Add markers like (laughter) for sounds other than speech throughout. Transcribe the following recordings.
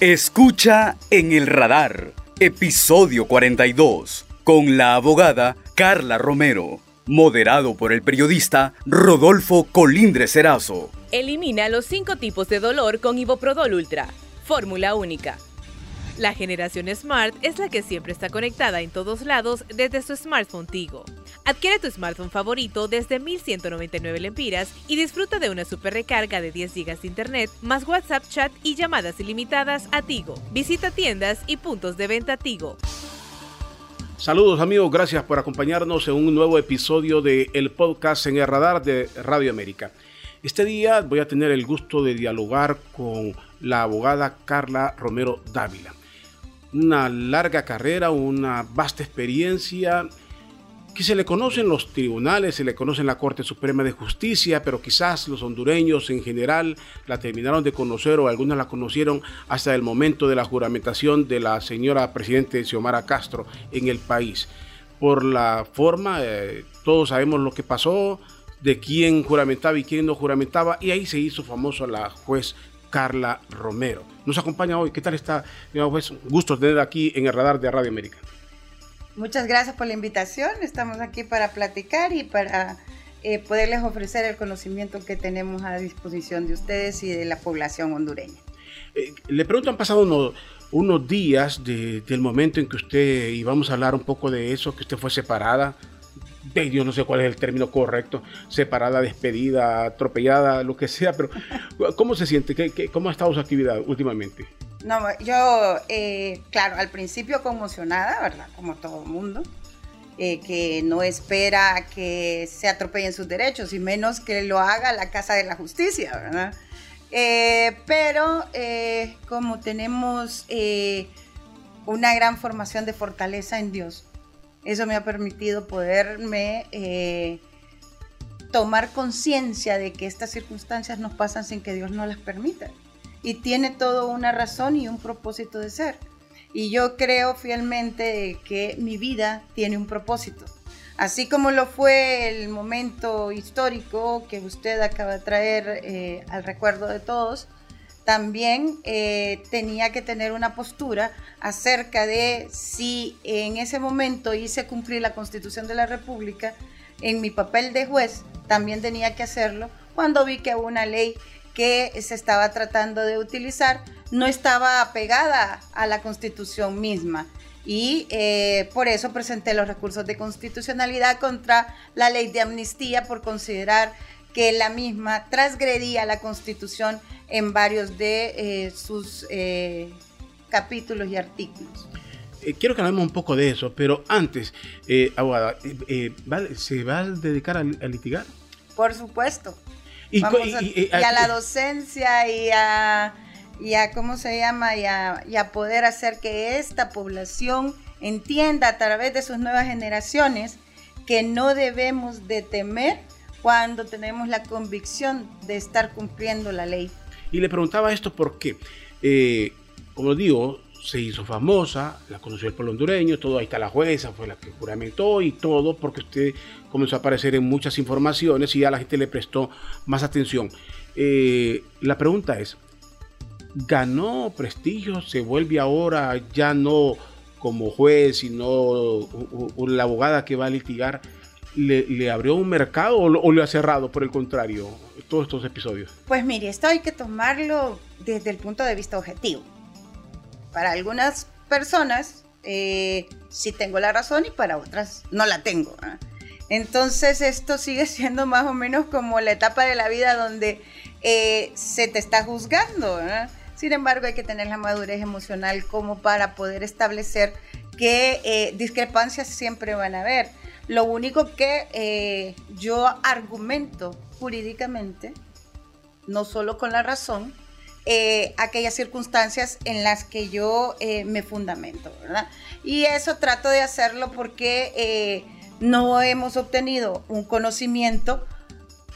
Escucha en el radar, episodio 42, con la abogada Carla Romero, moderado por el periodista Rodolfo Colindre Serazo. Elimina los cinco tipos de dolor con Iboprodol Ultra. Fórmula única. La generación Smart es la que siempre está conectada en todos lados desde su smartphone Tigo. Adquiere tu smartphone favorito desde 1199 lempiras y disfruta de una super recarga de 10 GB de internet, más WhatsApp chat y llamadas ilimitadas a Tigo. Visita tiendas y puntos de venta Tigo. Saludos amigos, gracias por acompañarnos en un nuevo episodio de el podcast en el radar de Radio América. Este día voy a tener el gusto de dialogar con la abogada Carla Romero Dávila. Una larga carrera, una vasta experiencia que se le conocen los tribunales, se le conoce en la Corte Suprema de Justicia, pero quizás los hondureños en general la terminaron de conocer o algunos la conocieron hasta el momento de la juramentación de la señora presidente Xiomara Castro en el país. Por la forma, eh, todos sabemos lo que pasó, de quién juramentaba y quién no juramentaba, y ahí se hizo famoso la juez Carla Romero. Nos acompaña hoy. ¿Qué tal está, juez? Gusto tener aquí en el radar de Radio América. Muchas gracias por la invitación. Estamos aquí para platicar y para eh, poderles ofrecer el conocimiento que tenemos a disposición de ustedes y de la población hondureña. Eh, le pregunto, han pasado unos, unos días del momento en que usted, y vamos a hablar un poco de eso, que usted fue separada, yo no sé cuál es el término correcto, separada, despedida, atropellada, lo que sea, pero ¿cómo se siente? ¿Qué, cómo ha estado su actividad últimamente? No, yo, eh, claro, al principio conmocionada, ¿verdad? Como todo mundo, eh, que no espera que se atropellen sus derechos y menos que lo haga la Casa de la Justicia, ¿verdad? Eh, pero como tenemos una gran formación de fortaleza en Dios, eso me ha permitido poderme tomar conciencia de que estas circunstancias nos pasan sin que Dios nos las permita y tiene todo una razón y un propósito de ser. Y yo creo fielmente que mi vida tiene un propósito. Así como lo fue el momento histórico que usted acaba de traer eh, al recuerdo de todos, también eh, tenía que tener una postura acerca de si en ese momento hice cumplir la constitución de la República, en mi papel de juez también tenía que hacerlo cuando vi que una ley que se estaba tratando de utilizar no estaba apegada a la constitución misma. Y eh, por eso presenté los recursos de constitucionalidad contra la ley de amnistía por considerar que la misma transgredía la constitución en varios de eh, sus eh, capítulos y artículos. quiero que hablemos un poco de eso, pero antes, abogada, ¿se va a dedicar a litigar? Por supuesto. Y, a, la docencia y a, y a, ¿cómo se llama? Y a, y a poder hacer que esta población entienda a través de sus nuevas generaciones que no debemos de temer cuando tenemos la convicción de estar cumpliendo la ley. Y le preguntaba esto porque, eh, como digo, se hizo famosa, la conoció el pueblo hondureño, todo ahí está la jueza, fue la que juramentó y todo, porque usted comenzó a aparecer en muchas informaciones y a la gente le prestó más atención. Eh, la pregunta es, ¿ganó prestigio? ¿Se vuelve ahora ya no como juez, sino la abogada que va a litigar? ¿Le, abrió un mercado o, o le ha cerrado, por el contrario, todos estos episodios? Pues mire, esto hay que tomarlo desde el punto de vista objetivo para algunas personas eh, sí tengo la razón y para otras no la tengo. Entonces esto sigue (laughs) siendo más o menos como la etapa de la vida donde eh, se te está juzgando. Sin embargo, hay que tener la madurez emocional como para poder establecer que eh, discrepancias siempre van a haber. Lo único que yo argumento jurídicamente, no solo con la razón, eh, aquellas circunstancias en las que yo eh, me fundamento, ¿verdad? Y eso trato de hacerlo porque eh, no hemos obtenido un conocimiento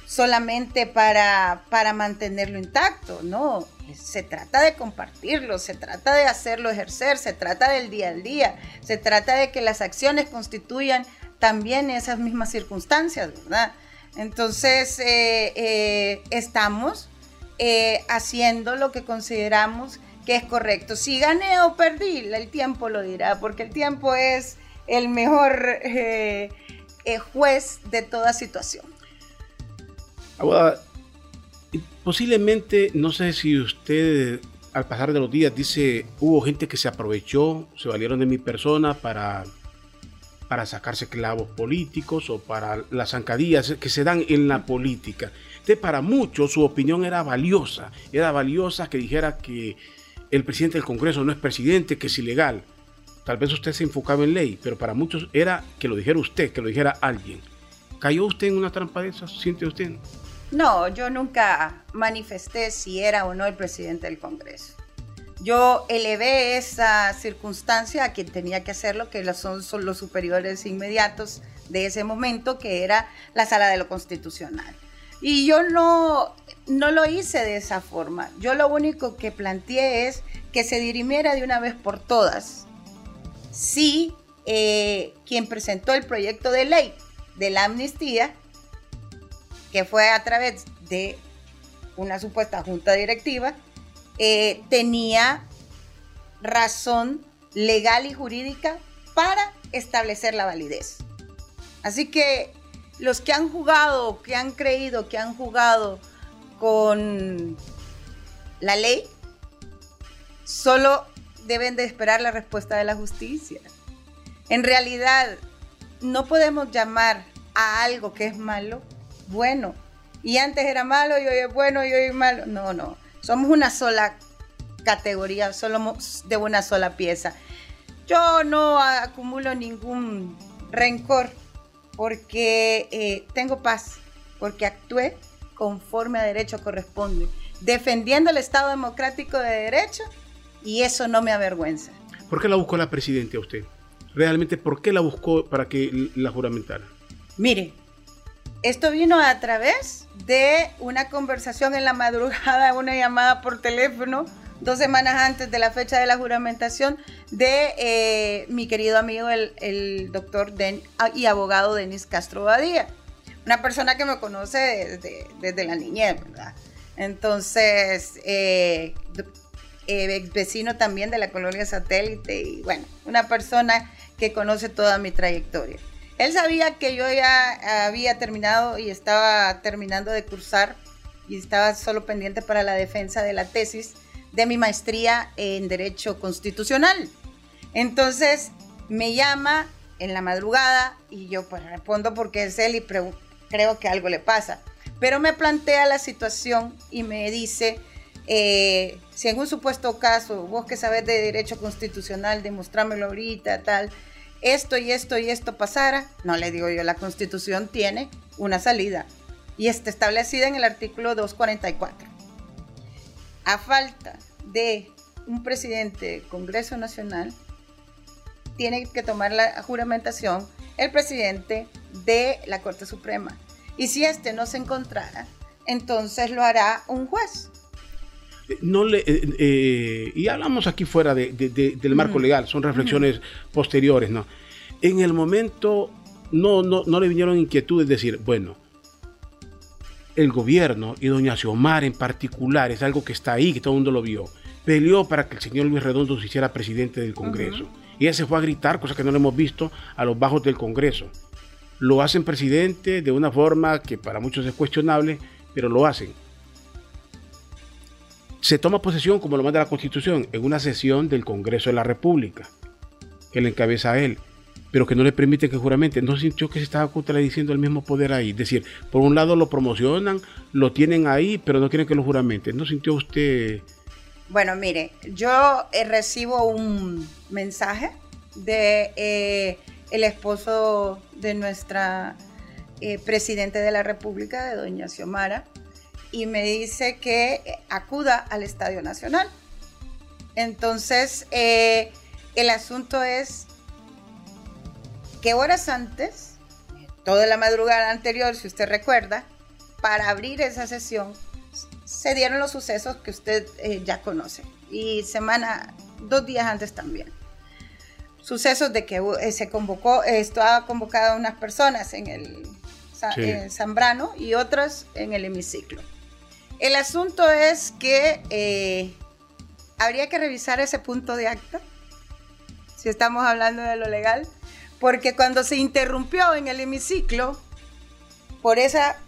solamente para, para mantenerlo intacto, no, se trata de compartirlo, se trata de hacerlo ejercer, se trata del día al día, se trata de que las acciones constituyan también esas mismas circunstancias, ¿verdad? Entonces, estamos eh, haciendo lo que consideramos que es correcto. Si gané o perdí, el tiempo lo dirá, porque el tiempo es el mejor eh, eh, juez de toda situación. posiblemente, no sé si usted al pasar de los días dice, hubo gente que se aprovechó, se valieron de mi persona para, para sacarse clavos políticos o para las zancadillas que se dan en la política. De para muchos su opinión era valiosa, era valiosa que dijera que el presidente del Congreso no es presidente, que es ilegal. Tal vez usted se enfocaba en ley, pero para muchos era que lo dijera usted, que lo dijera alguien. ¿Cayó usted en una trampa de esas? ¿Siente usted? No, yo nunca manifesté si era o no el presidente del Congreso. Yo elevé esa circunstancia a quien tenía que hacerlo, que son, son los superiores inmediatos de ese momento, que era la sala de lo constitucional. Y yo no, no lo hice de esa forma. Yo lo único que planteé es que se dirimiera de una vez por todas si eh, quien presentó el proyecto de ley de la amnistía, que fue a través de una supuesta junta directiva, eh, tenía razón legal y jurídica para establecer la validez. Así que los que han jugado, que han creído, que han jugado con la ley, solo deben de esperar la respuesta de la justicia. En realidad, no podemos llamar a algo que es malo bueno. Y antes era malo y hoy es bueno y hoy es malo. No, no. Somos una sola categoría, somos de una sola pieza. Yo no acumulo ningún rencor porque eh, tengo paz, porque actué conforme a derecho corresponde, defendiendo el Estado democrático de derecho y eso no me avergüenza. ¿Por qué la buscó la presidenta usted? Realmente, ¿por qué la buscó para que la juramentara? Mire, esto vino a través de una conversación en la madrugada, una llamada por teléfono, dos semanas antes de la fecha de la juramentación, de eh, mi querido amigo, el, doctor y abogado Denis Castro Badía. Una persona que me conoce desde, la niñez, ¿verdad? Entonces, eh, eh, vecino también de la colonia satélite y bueno, una persona que conoce toda mi trayectoria. Él sabía que yo ya había terminado y estaba terminando de cursar y estaba solo pendiente para la defensa de la tesis de mi maestría en Derecho Constitucional. Entonces me llama en la madrugada y yo pues respondo porque es él y creo que algo le pasa. Pero me plantea la situación y me dice, eh, si en un supuesto caso, vos que sabes de derecho constitucional, demostrámelo ahorita, tal, esto y esto y esto pasara, no le digo yo, la constitución tiene una salida y está establecida en el artículo 244. A falta de un presidente del Congreso Nacional, tiene que tomar la juramentación el presidente de la Corte Suprema. Y si este no se encontrara, entonces lo hará un juez no le, eh, eh, y hablamos aquí fuera del marco legal, son reflexiones posteriores, ¿no? En el momento no, no, no le vinieron inquietudes decir, bueno, el gobierno y doña Xiomara en particular, es algo que está ahí, que todo el mundo lo vio, peleó para que el señor Luis Redondo se hiciera presidente del Congreso. Y ella se fue a gritar, cosa que no le hemos visto, a los bajos del Congreso. Lo hacen presidente de una forma que para muchos es cuestionable, pero lo hacen se toma posesión, como lo manda la Constitución, en una sesión del Congreso de la República, que le encabeza a él, pero que no le permite que juramente. No sintió que se estaba contradiciendo el mismo poder ahí. Es decir, por un lado lo promocionan, lo tienen ahí, pero no quieren que lo juramente. ¿No sintió usted? Bueno, mire, yo eh, recibo un mensaje de eh, el esposo de nuestra eh, presidente de la República, de doña Xiomara, y me dice que acuda al Estadio Nacional. Entonces, eh, el asunto es que horas antes, toda la madrugada anterior, si usted recuerda, para abrir esa sesión, se dieron los sucesos que usted eh, ya conoce. Y semana, dos días antes también. Sucesos de que eh, se convocó, estaba convocada unas personas en el Zambrano y otras en el hemiciclo. El asunto es que eh, habría que revisar ese punto de acta, si estamos hablando de lo legal, porque cuando se interrumpió en el hemiciclo por esa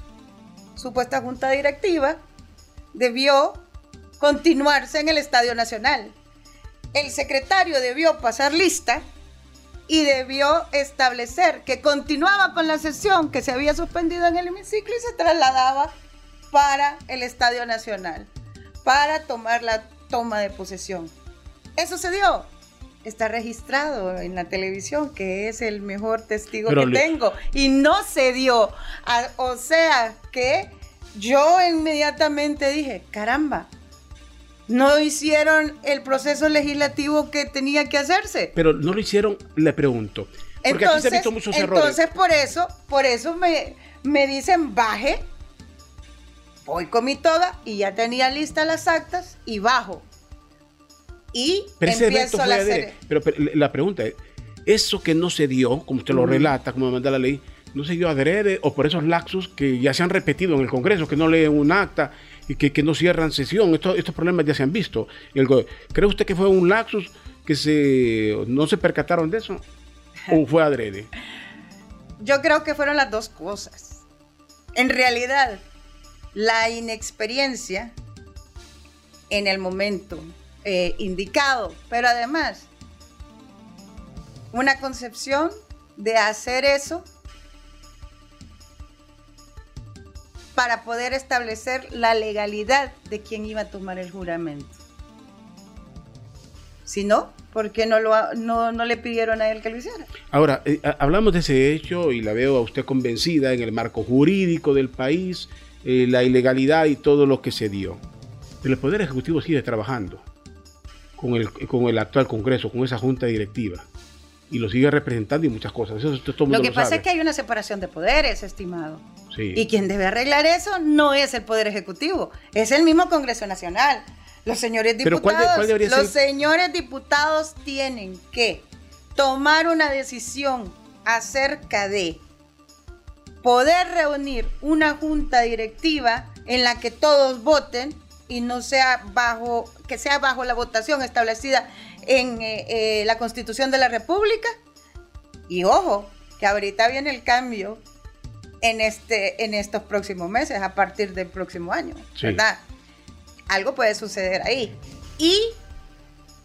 supuesta junta directiva, debió continuarse en el Estadio Nacional. El secretario debió pasar lista y debió establecer que continuaba con la sesión que se había suspendido en el hemiciclo y se trasladaba para el Estadio Nacional, para tomar la toma de posesión. Eso se dio. Está registrado en la televisión, que es el mejor testigo que tengo. Y no se dio. o sea que yo inmediatamente dije, caramba, no hicieron el proceso legislativo que tenía que hacerse. Pero no lo hicieron, le pregunto. Porque entonces, aquí se han visto muchos errores. Entonces, por eso, por eso me, me dicen baje, voy con mi toda y ya tenía listas las actas y bajo. Y pero empiezo la serie. Pero, la pregunta es, eso que no se dio, como usted lo relata, como manda la ley, no se dio adrede o por esos laxos que ya se han repetido en el Congreso, que no leen un acta y que, no cierran sesión. estos problemas ya se han visto. ¿Cree usted que fue un laxus que se, no se percataron de eso? ¿O fue adrede? (laughs) Yo creo que fueron las dos cosas. En realidad, la inexperiencia en el momento eh, indicado, pero además una concepción de hacer eso para poder establecer la legalidad de quien iba a tomar el juramento. Si no, ¿por qué no, lo, no, le pidieron a él que lo hiciera? Ahora, eh, hablamos de ese hecho y la veo a usted convencida en el marco jurídico del país, eh, la ilegalidad y todo lo que se dio. Pero el Poder Ejecutivo sigue trabajando con el, con el actual Congreso, con esa junta directiva y lo sigue representando y muchas cosas. Eso, lo que pasa es que hay una separación de poderes, estimado. Y quien debe arreglar eso no es el Poder Ejecutivo, es el mismo Congreso Nacional. Los señores diputados, los señores diputados tienen que tomar una decisión acerca de poder reunir una junta directiva en la que todos voten y no sea bajo que sea bajo la votación establecida en eh, eh, la Constitución de la República. Y ojo, que ahorita viene el cambio en, este, en estos próximos meses, a partir del próximo año, ¿verdad? Algo puede suceder ahí. Y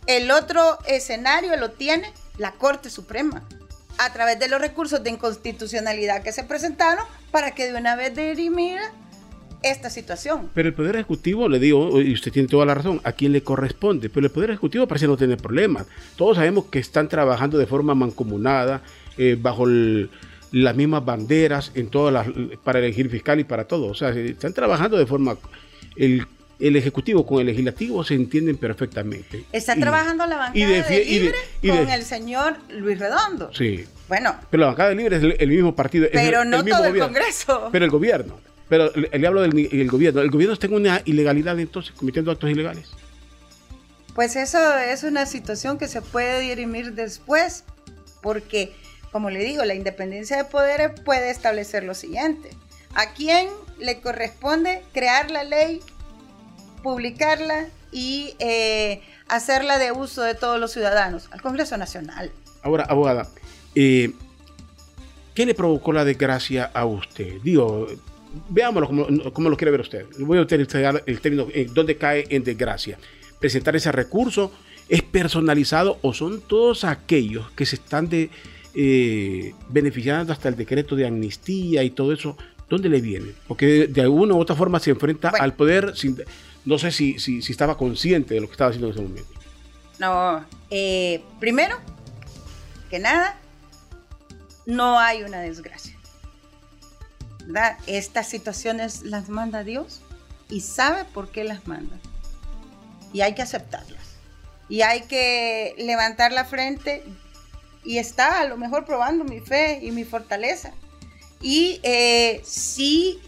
el otro escenario lo tiene la Corte Suprema, a través de los recursos de inconstitucionalidad que se presentaron para que de una vez dirimida esta situación. Pero el Poder Ejecutivo, le digo, y usted tiene toda la razón, a quién le corresponde, pero el Poder Ejecutivo parece no tener problemas. Todos sabemos que están trabajando de forma mancomunada, eh, bajo las mismas banderas en todas las, para elegir fiscal y para todo. O sea, están trabajando de forma... el Ejecutivo con el Legislativo se entienden perfectamente. Está trabajando la bancada de, Libre con el señor Luis Redondo. Sí. Bueno. Pero la bancada de Libre es el, mismo partido. Pero no todo el Congreso. Pero el gobierno. Pero le hablo del gobierno. ¿El gobierno está en una ilegalidad entonces, cometiendo actos ilegales? Pues eso es una situación que se puede dirimir después, porque, como le digo, la independencia de poderes puede establecer lo siguiente. ¿A quién le corresponde crear la ley, publicarla y eh, hacerla de uso de todos los ciudadanos? Al Congreso Nacional. Ahora, abogada, eh, ¿qué le provocó la desgracia a usted? Digo, veámoslo como, lo quiere ver usted. Voy a utilizar el término eh, ¿dónde cae en desgracia. Presentar ese recurso es personalizado o son todos aquellos que se están de, eh, beneficiando hasta el decreto de amnistía y todo eso. ¿Dónde le viene? Porque de, alguna u otra forma se enfrenta al poder sin, no sé si, si, estaba consciente de lo que estaba haciendo en ese momento. No, eh, primero que nada, no hay una desgracia. Estas situaciones las manda Dios y sabe por qué las manda. Y hay que aceptarlas. Y hay que levantar la frente y está a lo mejor probando mi fe y mi fortaleza. Y eh, sí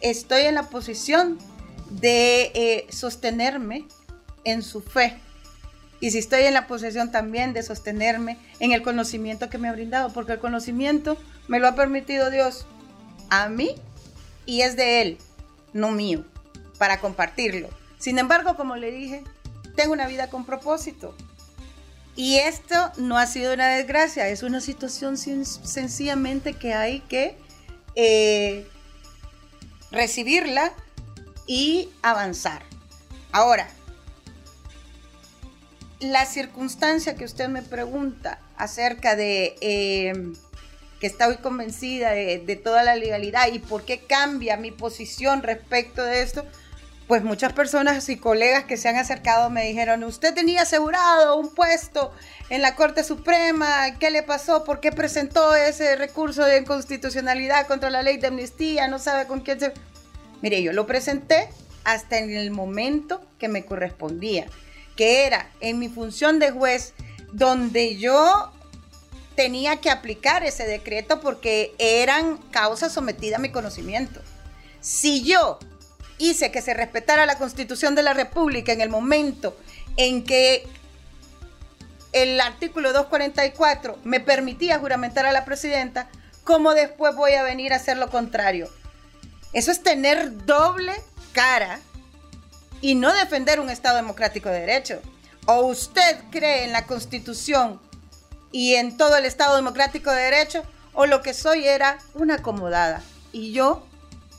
estoy en la posición de eh, sostenerme en su fe. Y si estoy en la posición también de sostenerme en el conocimiento que me ha brindado, porque el conocimiento me lo ha permitido Dios a mí y es de él, no mío, para compartirlo. Sin embargo, como le dije, tengo una vida con propósito. Y esto no ha sido una desgracia, es una situación sencillamente que hay que eh, recibirla y avanzar. Ahora, la circunstancia que usted me pregunta acerca de eh, que estoy convencida de, de, toda la legalidad y por qué cambia mi posición respecto de esto, pues muchas personas y colegas que se han acercado me dijeron, usted tenía asegurado un puesto en la Corte Suprema, ¿qué le pasó? ¿Por qué presentó ese recurso de inconstitucionalidad contra la ley de amnistía? No sabe con quién se... Mire, yo lo presenté hasta en el momento que me correspondía, que era en mi función de juez, donde yo tenía que aplicar ese decreto porque eran causas sometidas a mi conocimiento. Si yo hice que se respetara la constitución de la República en el momento en que el artículo 244 me permitía juramentar a la presidenta, ¿cómo después voy a venir a hacer lo contrario? Eso es tener doble cara y no defender un Estado democrático de derecho. O usted cree en la Constitución y en todo el Estado democrático de derecho, o lo que soy era una acomodada. Y yo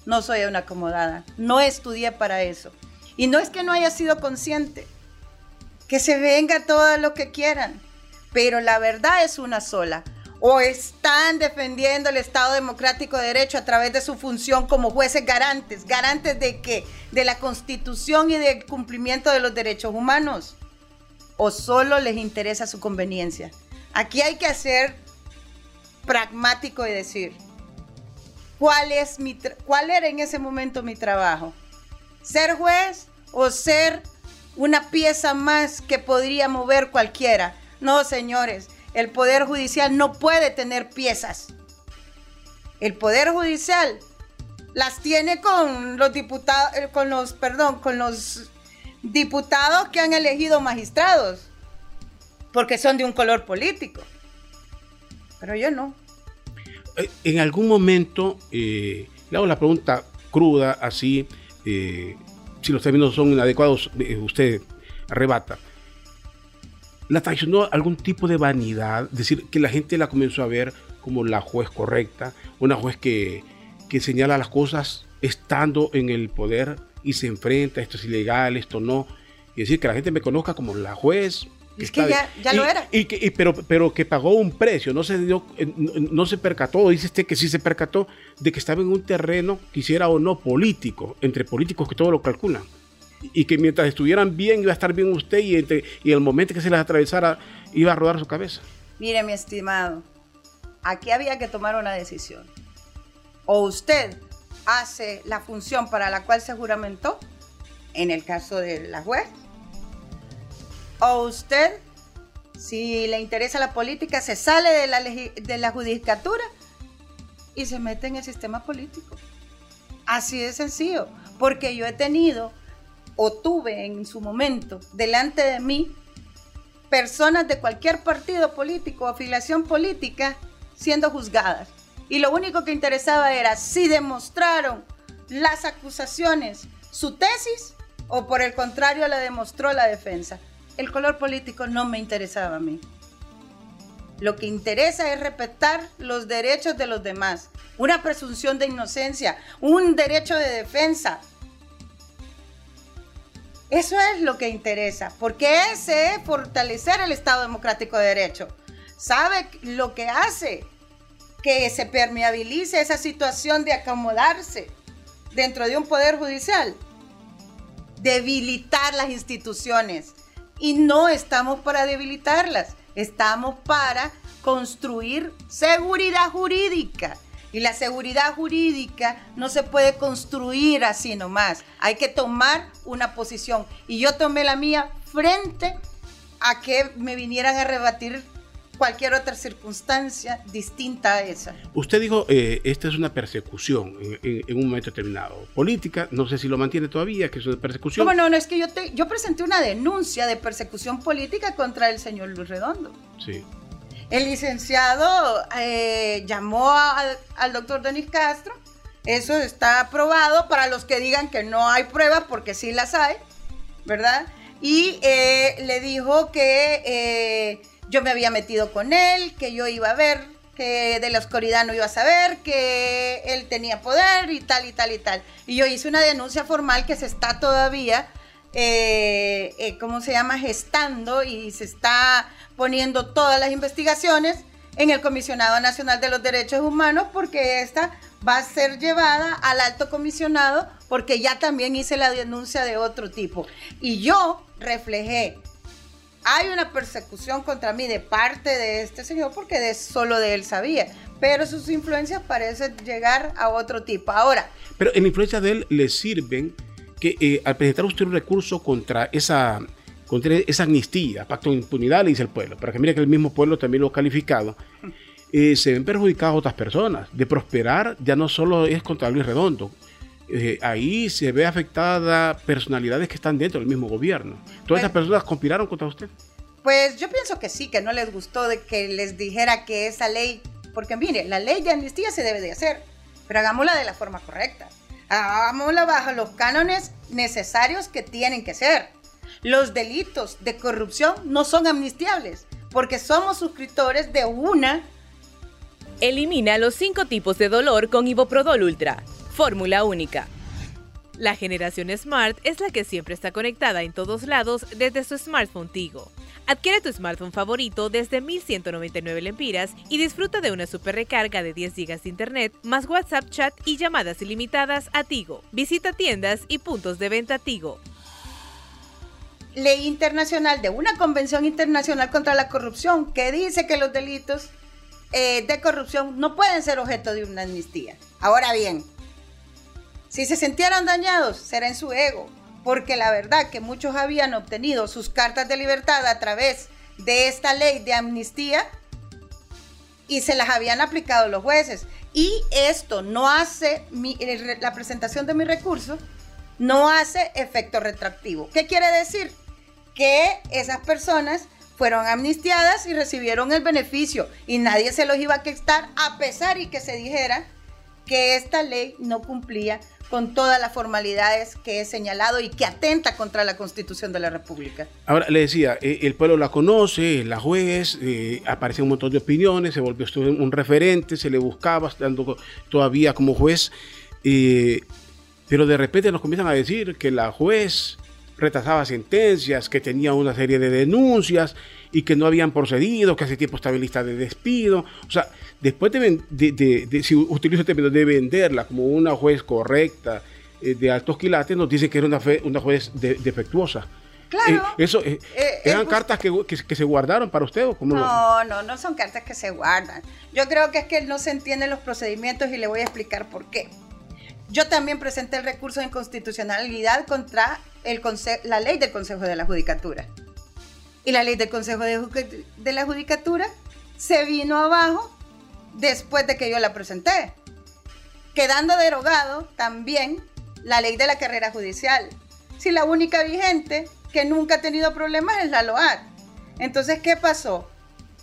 no soy una acomodada, no estudié para eso. Y no es que no haya sido consciente, que se venga todo lo que quieran, pero la verdad es una sola o están defendiendo el Estado Democrático de Derecho a través de su función como jueces garantes. ¿Garantes de qué? De la Constitución y del cumplimiento de los derechos humanos. ¿O solo les interesa su conveniencia? Aquí hay que ser pragmático y decir, ¿cuál, es mi ¿cuál era en ese momento mi trabajo? ¿Ser juez o ser una pieza más que podría mover cualquiera? No, señores, el Poder Judicial no puede tener piezas. El Poder Judicial las tiene con los diputados, eh, con los, perdón, con los diputados que han elegido magistrados, porque son de un color político. Pero yo no. Eh, en algún momento, eh, le hago la pregunta cruda, así, si los términos son inadecuados, usted arrebata la traicionó algún tipo de vanidad, es decir, que la gente la comenzó a ver como la juez correcta, una juez que, que señala las cosas estando en el poder y se enfrenta, esto es ilegal, esto no, y decir que la gente me conozca como la juez. es que ya, ya lo era. Y que, pero, pero que pagó un precio, no se, dio, eh, no, se percató, dice usted que sí se percató de que estaba en un terreno, quisiera o no, político, entre políticos que todo lo calculan y que mientras estuvieran bien iba a estar bien usted y, entre, y el momento que se les atravesara iba a rodar su cabeza. Mire, mi estimado, aquí había que tomar una decisión. O usted hace la función para la cual se juramentó, en el caso de la juez, o usted, si le interesa la política, se sale de la, de la judicatura y se mete en el sistema político. Así de sencillo, porque yo he tenido o tuve en su momento delante de mí personas de cualquier partido político o afiliación política siendo juzgadas. Y lo único que interesaba era si demostraron las acusaciones su tesis o por el contrario la demostró la defensa. El color político no me interesaba a mí. Lo que interesa es respetar los derechos de los demás, una presunción de inocencia, un derecho de defensa, eso es lo que interesa, porque ese es fortalecer el Estado Democrático de Derecho. ¿Sabe lo que hace? Que se permeabilice esa situación de acomodarse dentro de un poder judicial. Debilitar las instituciones. Y no estamos para debilitarlas, estamos para construir seguridad jurídica y la seguridad jurídica no se puede construir así nomás. Hay que tomar una posición. Y yo tomé la mía frente a que me vinieran a rebatir cualquier otra circunstancia distinta a esa. Usted dijo, eh, esta es una persecución en, un momento determinado. Política, no sé si lo mantiene todavía, que es una persecución. No, no, no, es que yo, te, yo presenté una denuncia de persecución política contra el señor Luis Redondo. Sí. El licenciado eh, llamó al doctor Denis Castro. Eso está aprobado para los que digan que no hay pruebas, porque sí las hay, ¿verdad? y eh, le dijo que eh, yo me había metido con él, que yo iba a ver, que de la oscuridad no iba a saber, que él tenía poder y tal y tal y tal. Y yo hice una denuncia formal que se está todavía, eh, ¿cómo se llama?, gestando y se está poniendo todas las investigaciones en el Comisionado Nacional de los Derechos Humanos porque esta va a ser llevada al alto comisionado porque ya también hice la denuncia de otro tipo. Y yo reflejé, hay una persecución contra mí de parte de este señor porque solo de él sabía, pero sus influencias parecen llegar a otro tipo. Ahora. Pero en influencia de él le sirven que eh, al presentar usted un recurso contra esa contra esa amnistía, pacto de impunidad, le dice el pueblo, para que mire que el mismo pueblo también lo ha calificado, (laughs) eh, se ven perjudicadas otras personas. De prosperar ya no solo es contra Luis Redondo, eh, ahí se ve afectada personalidades que están dentro del mismo gobierno. ¿Todas esas personas conspiraron contra usted? Pues yo pienso que sí, que no les gustó de que les dijera que esa ley, porque mire, la ley de amnistía se debe de hacer, pero hagámosla de la forma correcta. Hagámosla bajo los cánones necesarios que tienen que ser. Los delitos de corrupción no son amnistiables, porque somos suscriptores de una... Elimina los cinco tipos de dolor con Iboprodol Ultra. Fórmula única. La generación Smart es la que siempre está conectada en todos lados desde su smartphone Tigo. Adquiere tu smartphone favorito desde 1199 lempiras y disfruta de una super recarga de 10 GB de internet, más WhatsApp chat y llamadas ilimitadas a Tigo. Visita tiendas y puntos de venta Tigo. Ley internacional de una convención internacional contra la corrupción que dice que los delitos eh, de corrupción no pueden ser objeto de una amnistía. Ahora bien, si se sintieran dañados, será en su ego, porque la verdad que muchos habían obtenido sus cartas de libertad a través de esta ley de amnistía y se las habían aplicado los jueces. Y esto no hace, la presentación de mi recurso no hace efecto retroactivo. ¿Qué quiere decir? Que esas personas fueron amnistiadas y recibieron el beneficio y nadie se los iba a quitar a pesar y que se dijera que esta ley no cumplía con todas las formalidades que he señalado y que atenta contra la Constitución de la República. Ahora le decía, eh, el pueblo la conoce, la juez, eh, aparece un montón de opiniones, se volvió un referente, se le buscaba estando todavía como juez, eh, pero de repente nos comienzan a decir que la juez retrasaba sentencias, que tenía una serie de denuncias y que no habían procedido, que hace tiempo estaba en lista de despido. O sea, después de, si utilizo el término de venderla como una juez correcta, eh, de altos quilates, nos dicen que era una, una juez defectuosa. Claro. Eh, eso, eh, ¿Eran cartas que, que, se guardaron para usted o cómo No, no, no son cartas que se guardan. Yo creo que es que no se entienden los procedimientos y le voy a explicar por qué. Yo también presenté el recurso de inconstitucionalidad contra la ley del Consejo de la Judicatura. Y la ley del Consejo de, la Judicatura se vino abajo después de que yo la presenté, quedando derogado también la ley de la carrera judicial. Si la única vigente que nunca ha tenido problemas es la LOAD. Entonces, ¿qué pasó?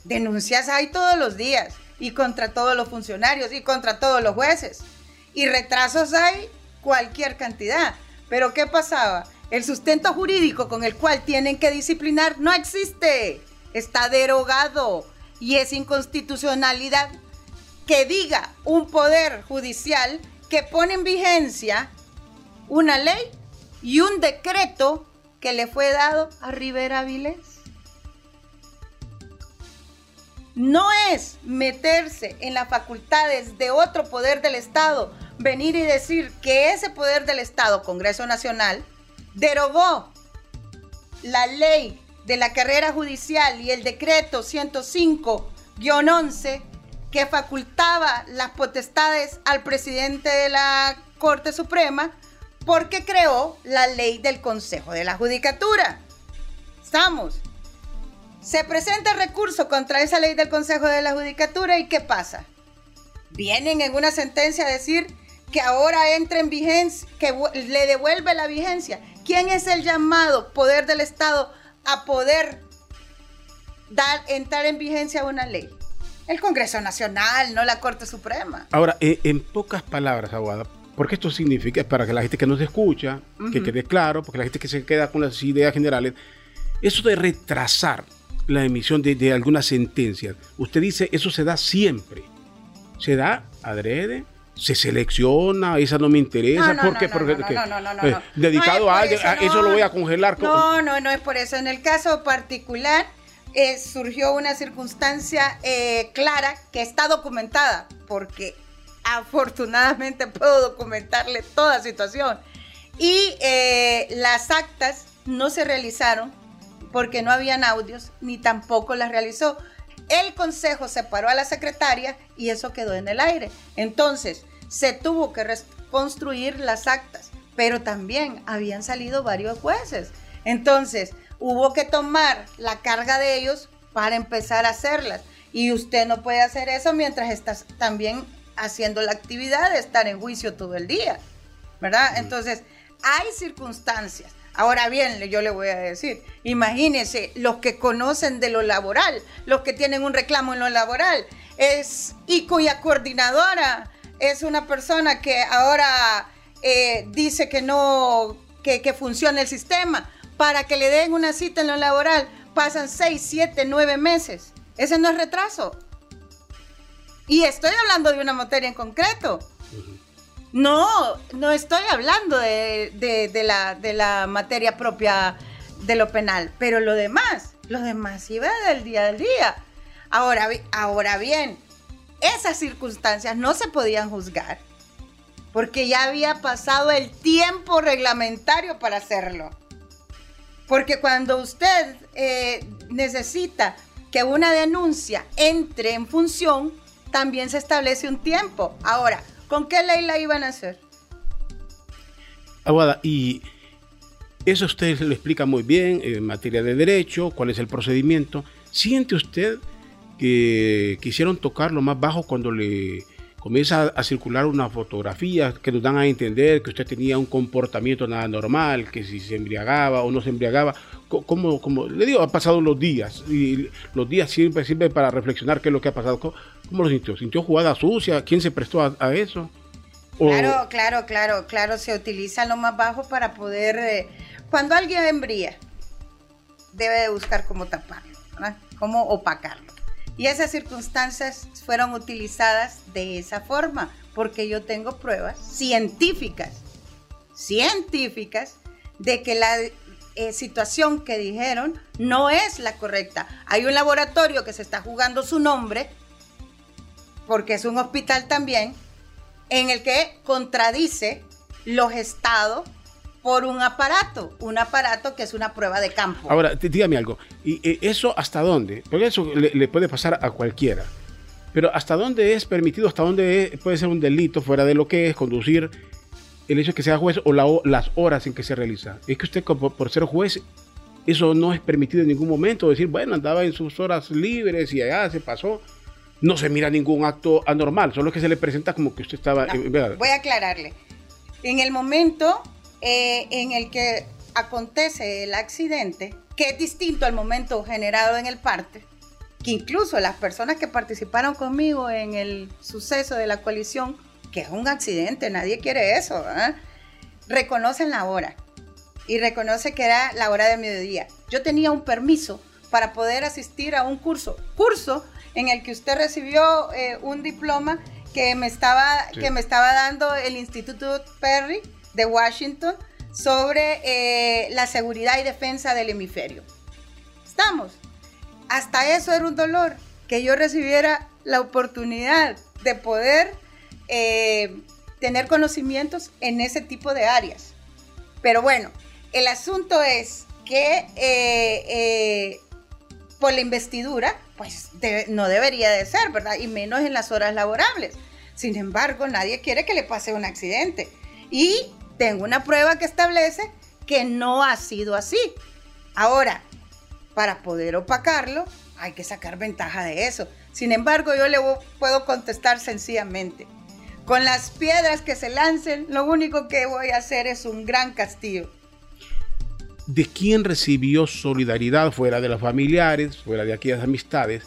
Denuncias hay todos los días y contra todos los funcionarios y contra todos los jueces. Y retrasos hay cualquier cantidad. Pero ¿qué pasaba? El sustento jurídico con el cual tienen que disciplinar no existe. Está derogado y es inconstitucionalidad que diga un poder judicial que pone en vigencia una ley y un decreto que le fue dado a Rivera Vilés. No es meterse en las facultades de otro poder del Estado, venir y decir que ese poder del Estado, Congreso Nacional, derogó la ley de la carrera judicial y el decreto 105-11 que facultaba las potestades al presidente de la Corte Suprema porque creó la ley del Consejo de la Judicatura. Estamos. Se presenta recurso contra esa ley del Consejo de la Judicatura y ¿qué pasa? Vienen en una sentencia a decir que ahora entra en vigencia, que le devuelve la vigencia. ¿Quién es el llamado poder del Estado a poder dar, entrar en vigencia una ley? el Congreso Nacional, no la Corte Suprema. Ahora, eh, en pocas palabras, abogada, porque esto significa, para que la gente que nos escucha, que quede claro, porque la gente que se queda con las ideas generales, eso de retrasar la emisión de, algunas sentencias, usted dice, eso se da siempre. Se da adrede, se selecciona, esa no me interesa, no, porque, no, porque no, no, eh, dedicado a alguien, eso, lo voy a congelar. No, no, no es por eso. En el caso particular eh, surgió una circunstancia eh, clara que está documentada, porque afortunadamente (laughs) puedo documentarle toda situación. Y las actas no se realizaron porque no habían audios, ni tampoco las realizó. El consejo separó a la secretaria y eso quedó en el aire. Entonces, se tuvo que reconstruir las actas, pero también habían salido varios jueces. Entonces, hubo que tomar la carga de ellos para empezar a hacerlas. Y usted no puede hacer eso mientras estás también haciendo la actividad de estar en juicio todo el día, ¿verdad? Entonces, hay circunstancias Ahora bien, yo le voy a decir, imagínense los que conocen de lo laboral, los que tienen un reclamo en lo laboral, es y cuya coordinadora es una persona que ahora eh, dice que no, que, que funciona el sistema, para que le den una cita en lo laboral, pasan seis, siete, nueve meses. Ese no es retraso. Y estoy hablando de una materia en concreto. No, no estoy hablando de, la, materia propia de lo penal, pero lo demás, lo demás iba del día al día. Ahora, ahora bien, esas circunstancias no se podían juzgar porque ya había pasado el tiempo reglamentario para hacerlo. Porque cuando usted eh, necesita que una denuncia entre en función, también se establece un tiempo. Ahora, ¿Con qué ley la iban a hacer? Aguada, y eso usted lo explica muy bien en materia de derecho, cuál es el procedimiento. ¿Siente usted que quisieron tocar lo más bajo cuando le comienza a circular una fotografía que nos dan a entender que usted tenía un comportamiento nada normal, que si se embriagaba o no se embriagaba? ¿Cómo, cómo? le digo, han pasado los días y los días siempre sirven para reflexionar qué es lo que ha pasado. ¿Cómo, lo sintió? ¿Sintió jugada sucia? ¿Quién se prestó a, eso? Claro, claro, claro, claro, se utiliza lo más bajo para poder... Eh, cuando alguien embría, debe de buscar cómo taparlo, cómo opacarlo. Y esas circunstancias fueron utilizadas de esa forma, porque yo tengo pruebas científicas, científicas, de que la eh, situación que dijeron no es la correcta. Hay un laboratorio que se está jugando su nombre, porque es un hospital también, en el que contradice los estados por un aparato, un aparato que es una prueba de campo. Ahora, dígame algo, ¿y eh, eso hasta dónde? Porque eso le, puede pasar a cualquiera. Pero ¿hasta dónde es permitido, hasta dónde puede ser un delito fuera de lo que es conducir el hecho de que sea juez o las horas en que se realiza. Es que usted por, ser juez, eso no es permitido en ningún momento. Decir, bueno, andaba en sus horas libres y allá se pasó. No se mira ningún acto anormal, solo que se le presenta como que usted estaba... voy a aclararle. En el momento eh, en el que acontece el accidente, que es distinto al momento generado en el parte, que incluso las personas que participaron conmigo en el suceso de la colisión que es un accidente, nadie quiere eso. ¿eh? Reconocen la hora y reconoce que era la hora de mediodía. Yo tenía un permiso para poder asistir a un curso, curso en el que usted recibió eh, un diploma que me, estaba, que me estaba dando el Instituto Perry de Washington sobre eh, la seguridad y defensa del hemisferio. Estamos. Hasta eso era un dolor, que yo recibiera la oportunidad de poder eh, tener conocimientos en ese tipo de áreas. Pero bueno, el asunto es que eh, por la investidura, pues no debería de ser, ¿verdad? Y menos en las horas laborables. Sin embargo, nadie quiere que le pase un accidente. Y tengo una prueba que establece que no ha sido así. Ahora, para poder opacarlo, hay que sacar ventaja de eso. Sin embargo, yo le puedo contestar sencillamente. Con las piedras que se lancen, lo único que voy a hacer es un gran castillo. ¿De quién recibió solidaridad fuera de los familiares, fuera de aquellas amistades?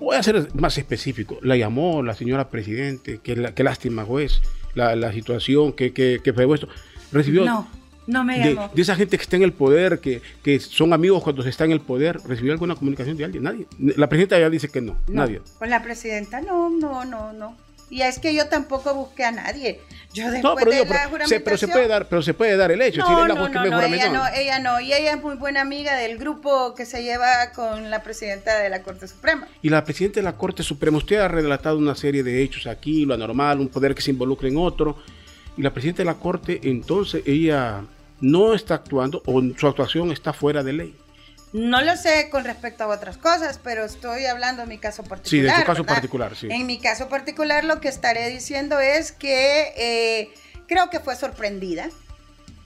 Voy a ser más específico. La llamó la señora presidente, qué, qué lástima juez. La, la situación que, que, que fue vuestro. Recibió No, no me de, de esa gente que está en el poder, que, que son amigos cuando se está en el poder, ¿recibió alguna comunicación de alguien? Nadie. La presidenta ya dice que no, No, nadie. Con la presidenta no, no, no, no. Y es que yo tampoco busqué a nadie. Yo después No, pero, de digo, la pero, se, pero se juramentación- puede dar, pero se puede dar el hecho. No, la no, ella no, ella no. Y ella es muy buena amiga del grupo que se lleva con la presidenta de la Corte Suprema. Y la presidenta de la Corte Suprema, usted ha relatado una serie de hechos aquí, lo anormal, un poder que se involucra en otro. Y la presidenta de la Corte, entonces, ella no está actuando o su actuación está fuera de ley. No lo sé con respecto a otras cosas, pero estoy hablando de mi caso particular. Sí, de tu caso ¿verdad? particular, sí. En mi caso particular lo que estaré diciendo es que eh, creo que fue sorprendida,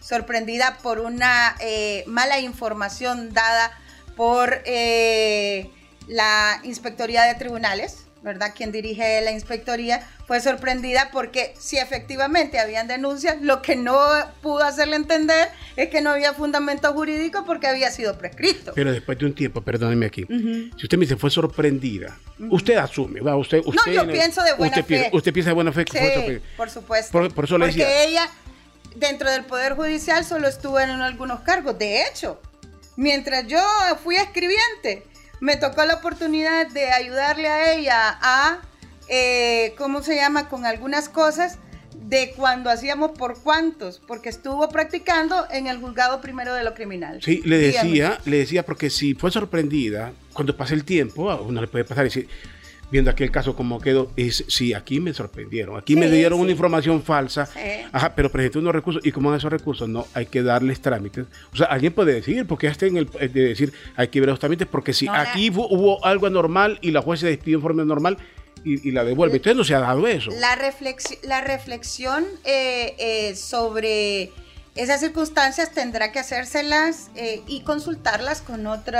sorprendida por una eh, mala información dada por eh, la Inspectoría de Tribunales, ¿verdad? Quien dirige la inspectoría fue sorprendida porque si efectivamente habían denuncias, lo que no pudo hacerle entender es que no había fundamento jurídico porque había sido prescrito. Pero después de un tiempo, perdóneme aquí, si usted me dice fue sorprendida, usted asume, ¿va? Usted, usted, yo pienso de buena usted piensa- fe. usted piensa de buena fe que fue Sí, sorprendida. por supuesto. Por- por eso le Porque decía. ella, dentro del Poder Judicial, solo estuvo en algunos cargos. De hecho, mientras yo fui escribiente, me tocó la oportunidad de ayudarle a ella a, eh, ¿cómo se llama?, con algunas cosas de cuando hacíamos por cuantos, porque estuvo practicando en el juzgado primero de lo criminal. Sí, le decía, le decía porque si fue sorprendida, cuando pase el tiempo, a uno le puede pasar y decir, viendo aquel caso como quedó, es sí, aquí me sorprendieron, aquí me dieron sí. una información falsa, Sí. ajá, pero presenté unos recursos y como esos recursos no hay que darles trámites. O sea, alguien puede decir, porque ya está en el eh, de decir, hay que ver los trámites, porque si No, aquí hu- hubo algo anormal y la juez se despidió en forma normal y, y la devuelve. Entonces no se ha dado eso. La, reflexi- la reflexión eh, eh, sobre esas circunstancias tendrá que hacérselas eh, y consultarlas con otro,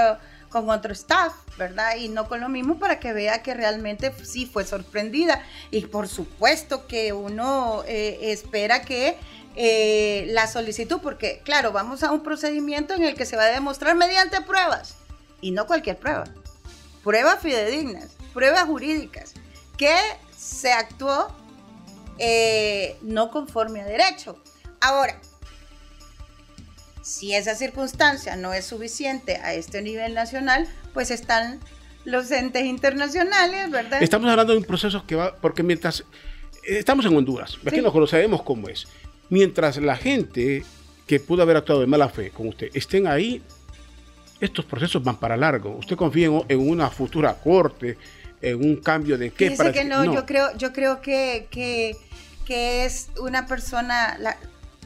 con otro staff, ¿verdad? Y no con lo mismo para que vea que realmente sí fue sorprendida. Y por supuesto que uno eh, espera que eh, la solicitud, porque claro, vamos a un procedimiento en el que se va a demostrar mediante pruebas, y no cualquier prueba, pruebas fidedignas, pruebas jurídicas, que se actuó eh, no conforme a derecho. Ahora, si esa circunstancia no es suficiente a este nivel nacional, pues están los entes internacionales, ¿verdad? Estamos hablando de un proceso que va, porque mientras eh, estamos en Honduras, aquí Sí. nos sabemos cómo es. Mientras la gente que pudo haber actuado de mala fe con usted estén ahí, estos procesos van para largo. ¿Usted confía en, una futura corte, en un cambio de qué? Dice para que no, yo creo, yo creo que, que, que es una persona, la,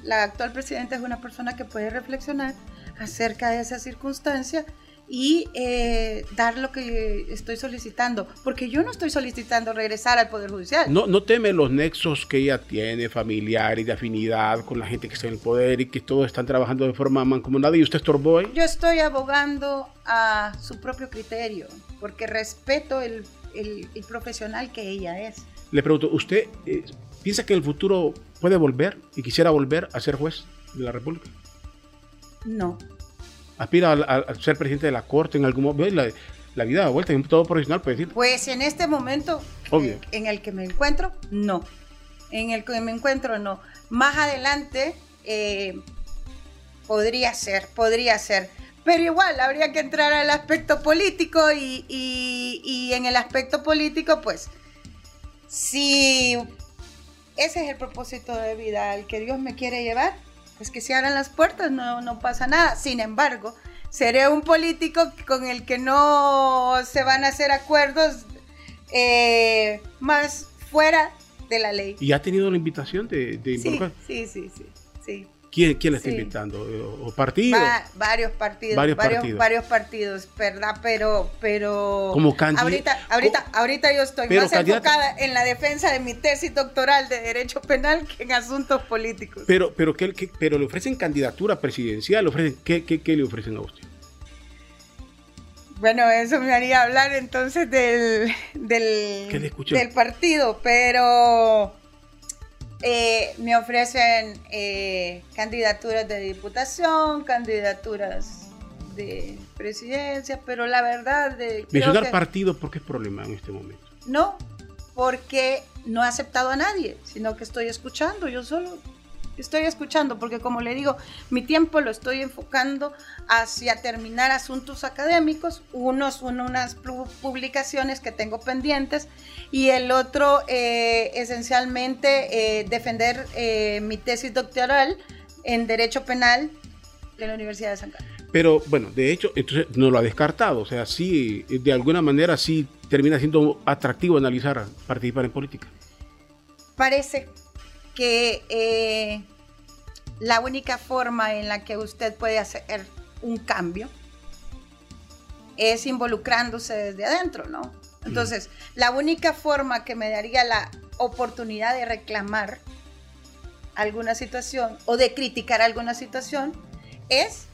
la actual presidenta es una persona que puede reflexionar acerca de esa circunstancia y eh, dar lo que estoy solicitando, porque yo no estoy solicitando regresar al Poder Judicial. No, no teme los nexos que ella tiene, familiares, de afinidad con la gente que está en el poder y que todos están trabajando de forma mancomunada y usted estorbó ahí. Yo estoy abogando a su propio criterio, porque respeto el, el- el profesional que ella es. Le pregunto, ¿usted eh, piensa que en el futuro puede volver y quisiera volver a ser juez de la República? No, aspira a, a- a ser presidente de la corte en algún momento. La, la vida da vuelta, un todo profesional puede decir. Pues en este momento Obvio. eh, en el que me encuentro, no. En el que me encuentro, no. Más adelante eh, podría ser, podría ser. Pero igual habría que entrar al aspecto político y, y- y en el aspecto político, pues, si ese es el propósito de vida al que Dios me quiere llevar, pues que se abran las puertas, no, no pasa nada. Sin embargo, seré un político con el que no se van a hacer acuerdos eh, más fuera de la ley. ¿Y ha tenido la invitación de, de Sí, involucrar? sí, sí, sí, sí. ¿Quién, quién la está Sí. invitando? ¿O o partido? Va- varios partidos, Varios partidos. varios partidos, ¿verdad? Pero, pero Como ahorita, ahorita, ahorita yo estoy más enfocada en la defensa de mi tesis doctoral de derecho penal que en asuntos políticos. Pero, pero, ¿qué- qué- pero le ofrecen candidatura presidencial, le ofrecen, ¿qué, qué, qué le ofrecen a usted? Bueno, eso me haría hablar entonces del, del, ¿Qué le del partido, pero eh, me ofrecen eh, candidaturas de diputación, candidaturas de presidencia, pero la verdad de Mencionar que- partido, ¿por qué es problema en este momento? no, porque no he aceptado a nadie, sino que estoy escuchando, yo solo estoy escuchando, porque como le digo, mi tiempo lo estoy enfocando hacia terminar asuntos académicos, unos son unas publicaciones que tengo pendientes y el otro eh, esencialmente eh, defender eh, mi tesis doctoral en Derecho Penal de la Universidad de San Carlos. Pero bueno, de hecho, entonces no lo ha descartado, o sea, sí, de alguna manera sí termina siendo atractivo analizar, participar en política. Parece que eh, la única forma en la que usted puede hacer un cambio es involucrándose desde adentro, ¿no? Entonces, la única forma que me daría la oportunidad de reclamar alguna situación o de criticar alguna situación es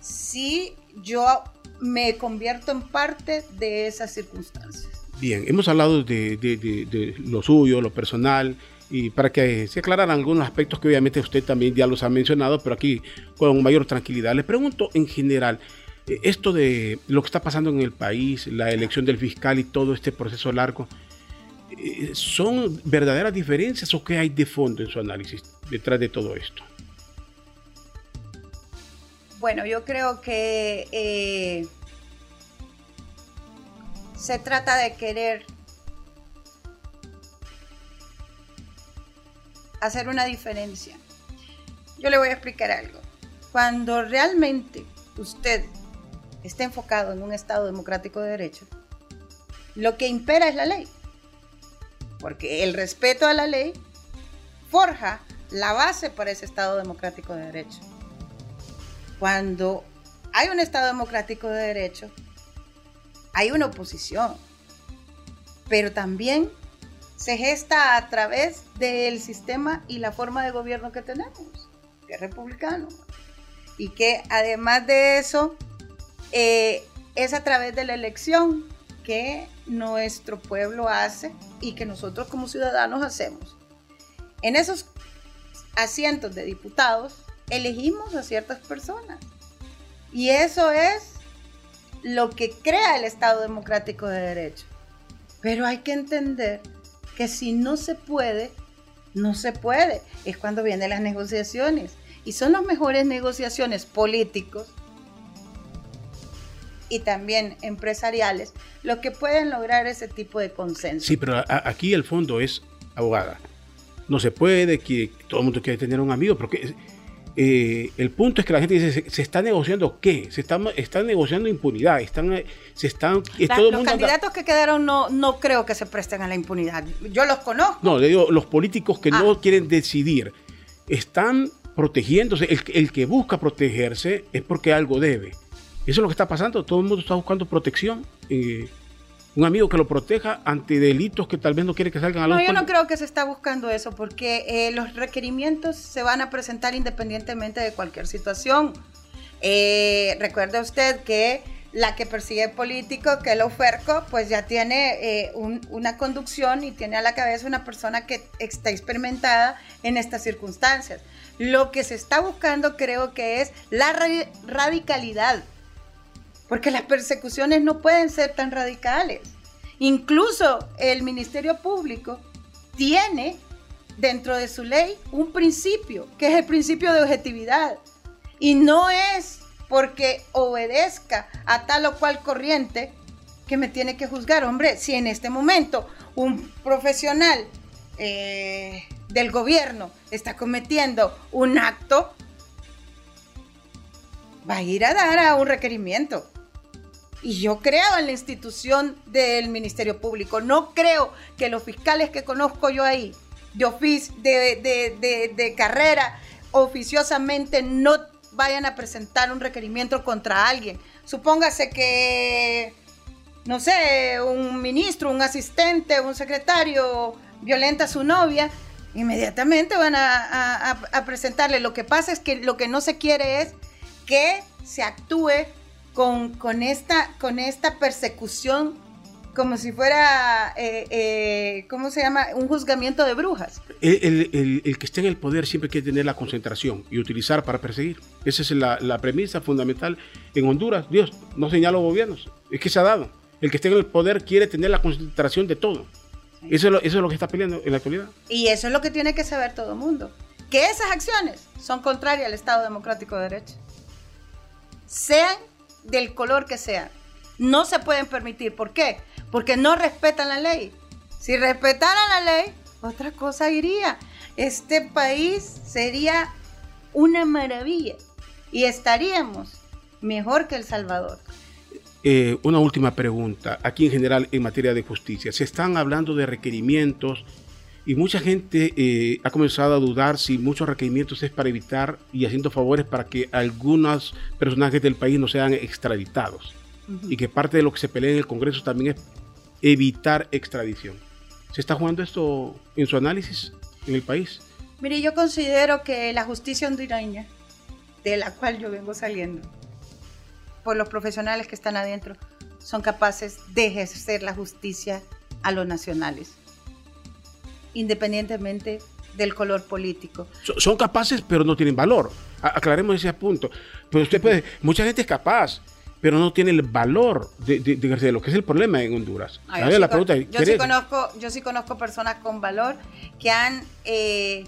si yo me convierto en parte de esas circunstancias. Bien, hemos hablado de, de lo suyo, lo personal, y para que se aclararan algunos aspectos que obviamente usted también ya los ha mencionado, pero aquí con mayor tranquilidad. Le pregunto en general, eh, esto de lo que está pasando en el país, la elección del fiscal y todo este proceso largo, eh, ¿son verdaderas diferencias o qué hay de fondo en su análisis detrás de todo esto? Bueno, yo creo que eh, se trata de querer hacer una diferencia. Yo le voy a explicar algo. Cuando realmente usted está enfocado en un Estado democrático de derecho, lo que impera es la ley. Porque el respeto a la ley forja la base para ese Estado democrático de derecho. Cuando hay un Estado democrático de derecho, hay una oposición, pero también se gesta a través del sistema y la forma de gobierno que tenemos, que es republicano. Y que además de eso, eh, es a través de la elección que nuestro pueblo hace y que nosotros como ciudadanos hacemos. En esos asientos de diputados elegimos a ciertas personas. Y eso es lo que crea el Estado Democrático de Derecho. Pero hay que entender que si no se puede, no se puede. Es cuando vienen las negociaciones. Y son las mejores negociaciones políticos y también empresariales lo que pueden lograr ese tipo de consenso. Sí, pero aquí el fondo es abogada. No se puede, que todo el mundo quiere tener un amigo, porque eh, el punto es que la gente dice, ¿se, está negociando qué? Se está, están negociando impunidad, están, eh, se están... Eh, los candidatos que quedaron no, no creo que se presten a la impunidad. Yo los conozco. No, le digo, los políticos que no ah. quieren decidir están protegiéndose. El, el que busca protegerse es porque algo debe. Eso es lo que está pasando. Todo el mundo está buscando protección un amigo que lo proteja ante delitos que tal vez no quiere que salgan a la. No, yo no creo que se está buscando eso, porque eh, los requerimientos se van a presentar independientemente de cualquier situación. Eh, recuerde usted que la que persigue político, que lo oferco, pues ya tiene eh, una conducción y tiene a la cabeza una persona que está experimentada en estas circunstancias. Lo que se está buscando creo que es la radicalidad porque las persecuciones no pueden ser tan radicales. Incluso el Ministerio Público tiene dentro de su ley un principio, que es el principio de objetividad. Y no es porque obedezca a tal o cual corriente que me tiene que juzgar. Hombre, si en este momento un profesional eh, del gobierno está cometiendo un acto, va a ir a dar a un requerimiento. Y yo creo en la institución del Ministerio Público. No creo que los fiscales que conozco yo ahí, de, de, de, carrera, oficiosamente no vayan a presentar un requerimiento contra alguien. Supóngase que, no sé, un ministro, un asistente, un secretario violenta a su novia, inmediatamente van a presentarle. Lo que pasa es que lo que no se quiere es que se actúe con, esta, con esta persecución como si fuera, eh, eh, ¿cómo se llama? Un juzgamiento de brujas. El, que esté en el poder siempre quiere tener la concentración y utilizar para perseguir. Esa es la, premisa fundamental en Honduras. Dios, no señala gobiernos, es que se ha dado. El que esté en el poder quiere tener la concentración de todo. Eso es, lo, eso es lo que está peleando en la actualidad. Y eso es lo que tiene que saber todo el mundo. Que esas acciones son contrarias al Estado Democrático de Derecho. Sean del color que sean. No se pueden permitir. ¿Por qué? Porque no respetan la ley. Si respetaran la ley, otra cosa iría. Este país sería una maravilla y estaríamos mejor que El Salvador. Eh, una última pregunta. Aquí en general en materia de justicia, se están hablando de requerimientos y mucha gente eh, ha comenzado a dudar si muchos requerimientos es para evitar y haciendo favores para que algunos personajes del país no sean extraditados. Y que parte de lo que se pelea en el Congreso también es evitar extradición. ¿Se está jugando esto en su análisis en el país? Mire, yo considero que la justicia hondureña, de la cual yo vengo saliendo, por los profesionales que están adentro, son capaces de ejercer la justicia a los nacionales, independientemente del color político. Son capaces, pero no tienen valor. Aclaremos ese punto. Pero usted puede, mucha gente es capaz, pero no tiene el valor de, de, lo que es el problema en Honduras. yo, sí, la pregunta, yo, sí conozco, yo sí conozco personas con valor que han eh,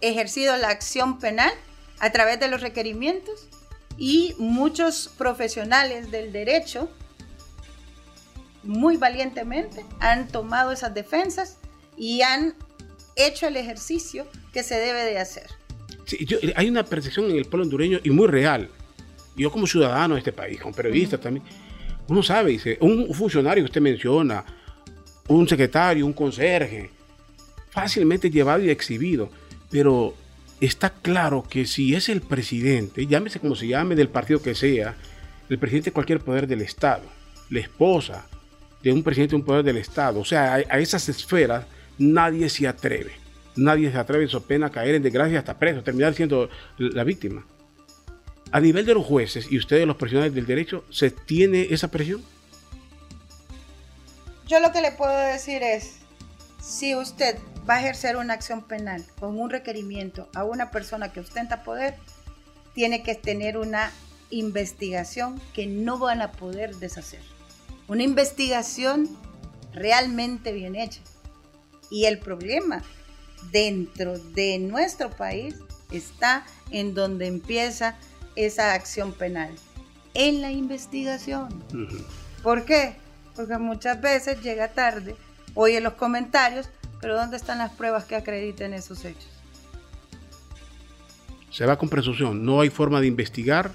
ejercido la acción penal a través de los requerimientos y muchos profesionales del derecho muy valientemente han tomado esas defensas y han hecho el ejercicio que se debe de hacer. hay una percepción en el pueblo hondureño y muy real. Yo como ciudadano de este país, como periodista también, uno sabe, dice, un funcionario que usted menciona, un secretario, un conserje, fácilmente llevado y exhibido, pero está claro que si es el presidente, llámese como se llame, del partido que sea, el presidente de cualquier poder del Estado, la esposa de un presidente de un poder del Estado, o sea, a, esas esferas nadie se atreve. Nadie se atreve, su pena, a caer en desgracia hasta preso, terminar siendo la víctima. A nivel de los jueces y ustedes, los profesionales del derecho, ¿se tiene esa presión? Yo lo que le puedo decir es, si usted va a ejercer una acción penal con un requerimiento a una persona que ostenta poder, tiene que tener una investigación que no van a poder deshacer. Una investigación realmente bien hecha. Y el problema dentro de nuestro país está en donde empieza esa acción penal, en la investigación. ¿Por qué? Porque muchas veces llega tarde, oye los comentarios, pero ¿dónde están las pruebas que acrediten esos hechos? Se va con presunción, no hay forma de investigar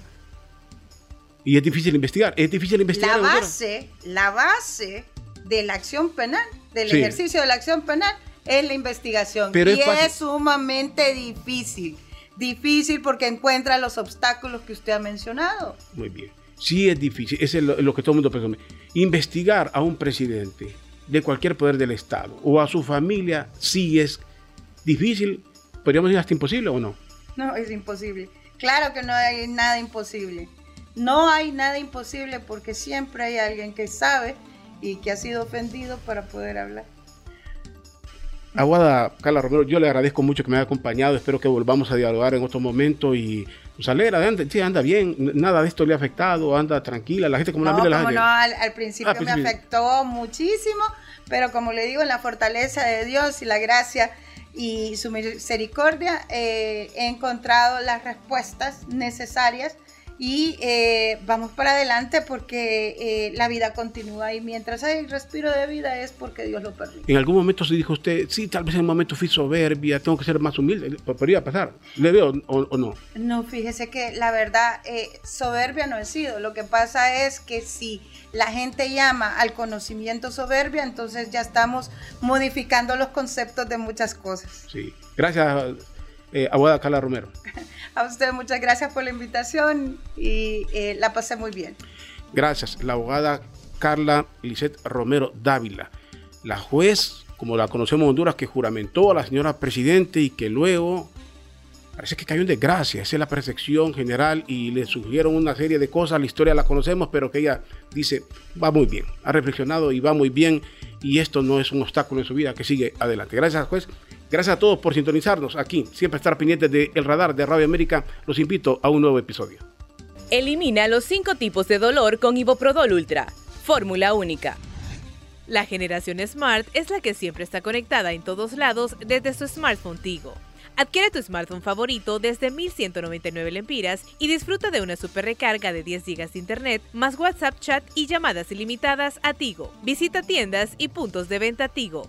y es difícil investigar, es difícil investigar. La base, la base de la acción penal, del ejercicio de la acción penal, es la investigación. y es, sumamente difícil. Difícil porque encuentra los obstáculos que usted ha mencionado. Muy bien. Sí es difícil, es lo, lo que todo el mundo presume. Investigar a un presidente de cualquier poder del Estado o a su familia sí es difícil, podríamos decir hasta imposible o no. No, es imposible. Claro que no hay nada imposible. No hay nada imposible porque siempre hay alguien que sabe y que ha sido ofendido para poder hablar. Aguada Carla Romero, yo le agradezco mucho que me haya acompañado. Espero que volvamos a dialogar en otro momento y pues alegra, anda, sí, anda bien, nada de esto le ha afectado, anda tranquila, la gente como la mira la No, al, al principio ah, me afectó muchísimo, pero como le digo, en la fortaleza de Dios y la gracia y su misericordia, eh, he encontrado las respuestas necesarias y eh, vamos para adelante porque eh, la vida continúa y mientras hay respiro de vida es porque Dios lo permite. En algún momento se dijo usted, sí, tal vez en un momento fui soberbia, tengo que ser más humilde, podría pasar, ¿le veo o, no? No, fíjese que la verdad, eh, soberbia no he sido, lo que pasa es que si la gente llama al conocimiento soberbia, entonces ya estamos modificando los conceptos de muchas cosas. Sí, gracias, abogada Carla Romero. (laughs) A usted muchas gracias por la invitación y eh, la pasé muy bien. Gracias. La abogada Carla Lisette Romero Dávila, la juez, como la conocemos en Honduras, que juramentó a la señora presidente y que luego parece que cayó en desgracia. Esa es la percepción general y le sugirieron una serie de cosas. La historia la conocemos, pero que ella dice va muy bien. Ha reflexionado y va muy bien y esto no es un obstáculo en su vida que sigue adelante. Gracias, juez. Gracias a todos por sintonizarnos aquí. Siempre estar pendientes del El radar de Radio América. Los invito a un nuevo episodio. Elimina los cinco tipos de dolor con Iboprodol Ultra. Fórmula única. La generación Smart es la que siempre está conectada en todos lados desde su smartphone Tigo. Adquiere tu smartphone favorito desde 1199 lempiras y disfruta de una super recarga de 10 GB de internet, más WhatsApp chat y llamadas ilimitadas a Tigo. Visita tiendas y puntos de venta Tigo.